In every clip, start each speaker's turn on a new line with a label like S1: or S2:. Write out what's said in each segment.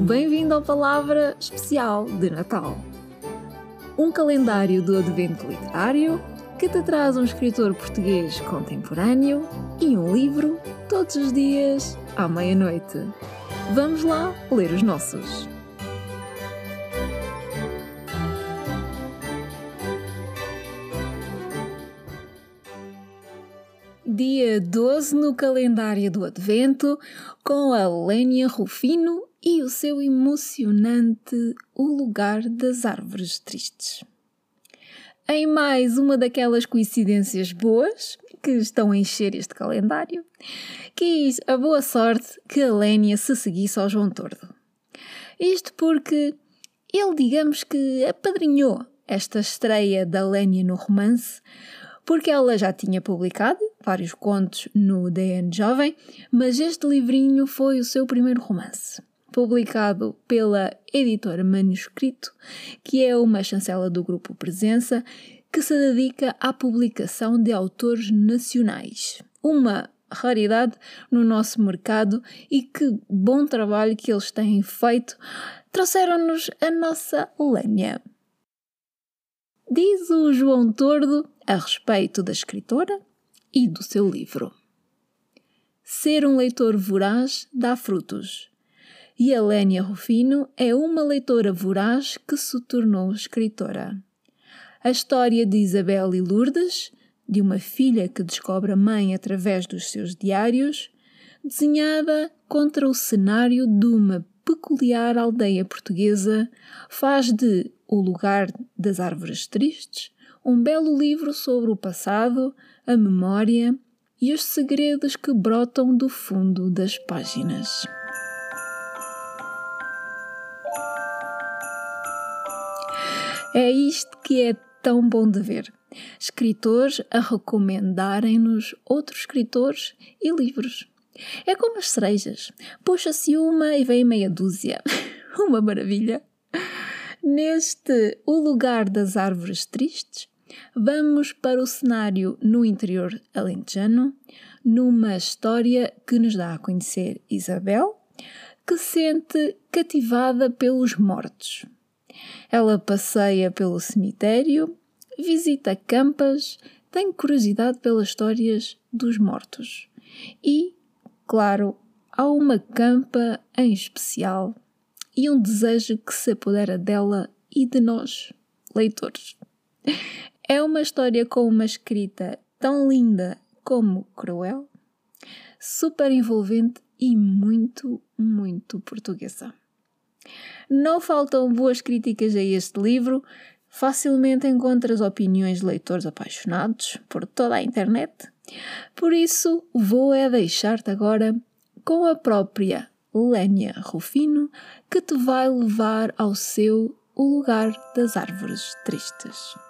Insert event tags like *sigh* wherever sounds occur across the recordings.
S1: Bem-vindo ao Palavra Especial de Natal. Um calendário do Advento Literário que te traz um escritor português contemporâneo e um livro todos os dias à meia-noite. Vamos lá ler os nossos. Dia 12 no calendário do Advento, com a Lénia Rufino e o seu emocionante O Lugar das Árvores Tristes. Em mais uma daquelas coincidências boas que estão a encher este calendário, quis a boa sorte que a Lénia se seguisse ao João Tordo. Isto porque ele, digamos que, apadrinhou esta estreia da Lénia no romance, porque ela já tinha publicado vários contos no DN Jovem, mas este livrinho foi o seu primeiro romance publicado pela editora Manuscrito, que é uma chancela do grupo Presença, que se dedica à publicação de autores nacionais. Uma raridade no nosso mercado e que bom trabalho que eles têm feito. Trouxeram-nos a nossa lenha. Diz o João Tordo a respeito da escritora e do seu livro. Ser um leitor voraz dá frutos e a Lénia Rufino é uma leitora voraz que se tornou escritora. A história de Isabel e Lourdes, de uma filha que descobre a mãe através dos seus diários, desenhada contra o cenário de uma peculiar aldeia portuguesa, faz de O Lugar das Árvores Tristes um belo livro sobre o passado, a memória e os segredos que brotam do fundo das páginas. É isto que é tão bom de ver. Escritores a recomendarem-nos outros escritores e livros. É como as cerejas. Puxa-se uma e vem meia dúzia. *laughs* uma maravilha! Neste O Lugar das Árvores Tristes, vamos para o cenário no interior alentejano, numa história que nos dá a conhecer Isabel, que se sente cativada pelos mortos. Ela passeia pelo cemitério, visita campas, tem curiosidade pelas histórias dos mortos. E, claro, há uma campa em especial e um desejo que se apodera dela e de nós, leitores. É uma história com uma escrita tão linda como cruel, super envolvente e muito, muito portuguesa. Não faltam boas críticas a este livro. Facilmente encontras opiniões de leitores apaixonados por toda a internet. Por isso, vou é deixar-te agora com a própria Lénia Rufino, que te vai levar ao seu O Lugar das Árvores Tristes.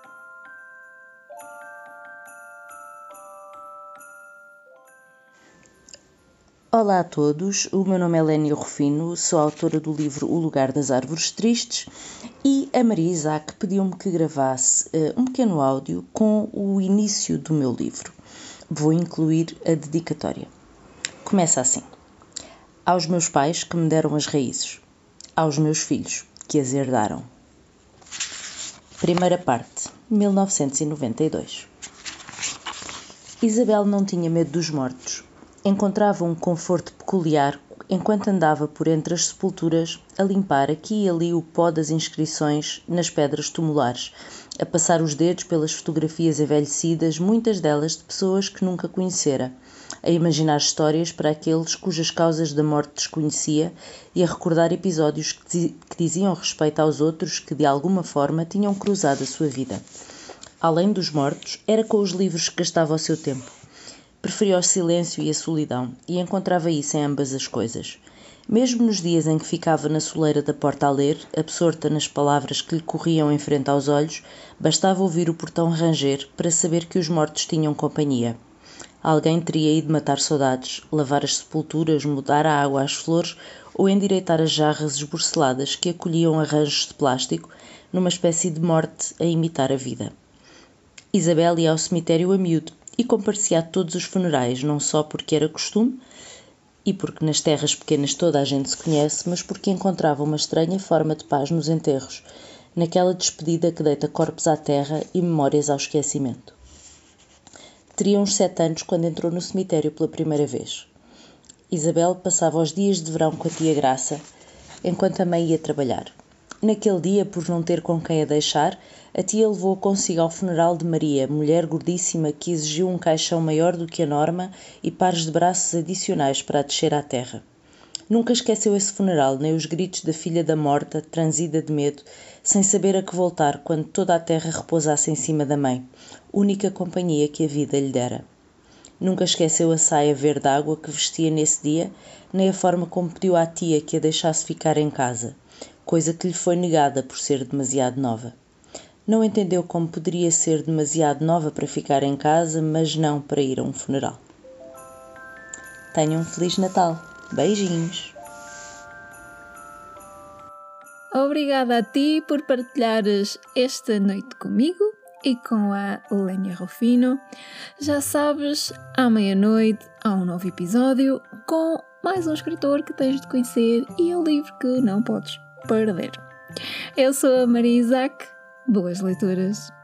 S2: Olá a todos, o meu nome é Lénia Rufino, sou autora do livro O Lugar das Árvores Tristes e a Maria Isaac pediu-me que gravasse uh, um pequeno áudio com o início do meu livro. Vou incluir a dedicatória. Começa assim: Aos meus pais que me deram as raízes, aos meus filhos que as herdaram. Primeira parte, 1992. Isabel não tinha medo dos mortos encontrava um conforto peculiar enquanto andava por entre as sepulturas a limpar aqui e ali o pó das inscrições nas pedras tumulares, a passar os dedos pelas fotografias envelhecidas, muitas delas de pessoas que nunca conhecera, a imaginar histórias para aqueles cujas causas da morte desconhecia e a recordar episódios que, diziam respeito aos outros que de alguma forma tinham cruzado a sua vida. Além dos mortos, era com os livros que gastava o seu tempo Preferia o silêncio e a solidão, e encontrava isso em ambas as coisas. Mesmo nos dias em que ficava na soleira da porta a ler, absorta nas palavras que lhe corriam em frente aos olhos, bastava ouvir o portão ranger para saber que os mortos tinham companhia. Alguém teria ido matar saudades, lavar as sepulturas, mudar a água às flores ou endireitar as jarras esborceladas que acolhiam arranjos de plástico, numa espécie de morte a imitar a vida. Isabel ia ao cemitério a miúdo e comparecia a todos os funerais, não só porque era costume e porque nas terras pequenas toda a gente se conhece, mas porque encontrava uma estranha forma de paz nos enterros, naquela despedida que deita corpos à terra e memórias ao esquecimento. Teria uns sete anos quando entrou no cemitério pela primeira vez. Isabel passava os dias de verão com a tia Graça, enquanto a mãe ia trabalhar. Naquele dia, por não ter com quem a deixar, a tia levou consigo ao funeral de Maria, mulher gordíssima que exigiu um caixão maior do que a norma e pares de braços adicionais para a descer à terra. Nunca esqueceu esse funeral, nem os gritos da filha da morta, transida de medo, sem saber a que voltar quando toda a terra repousasse em cima da mãe, única companhia que a vida lhe dera. Nunca esqueceu a saia verde água que vestia nesse dia, nem a forma como pediu à tia que a deixasse ficar em casa, coisa que lhe foi negada por ser demasiado nova. Não entendeu como poderia ser demasiado nova para ficar em casa, mas não para ir a um funeral. Tenham um Feliz Natal! Beijinhos!
S1: Obrigada a ti por partilhares esta noite comigo e com a Lénia Rufino. Já sabes, à meia-noite há um novo episódio com mais um escritor que tens de conhecer e um livro que não podes perder. Eu sou a Maria Isaac. Boas leituras!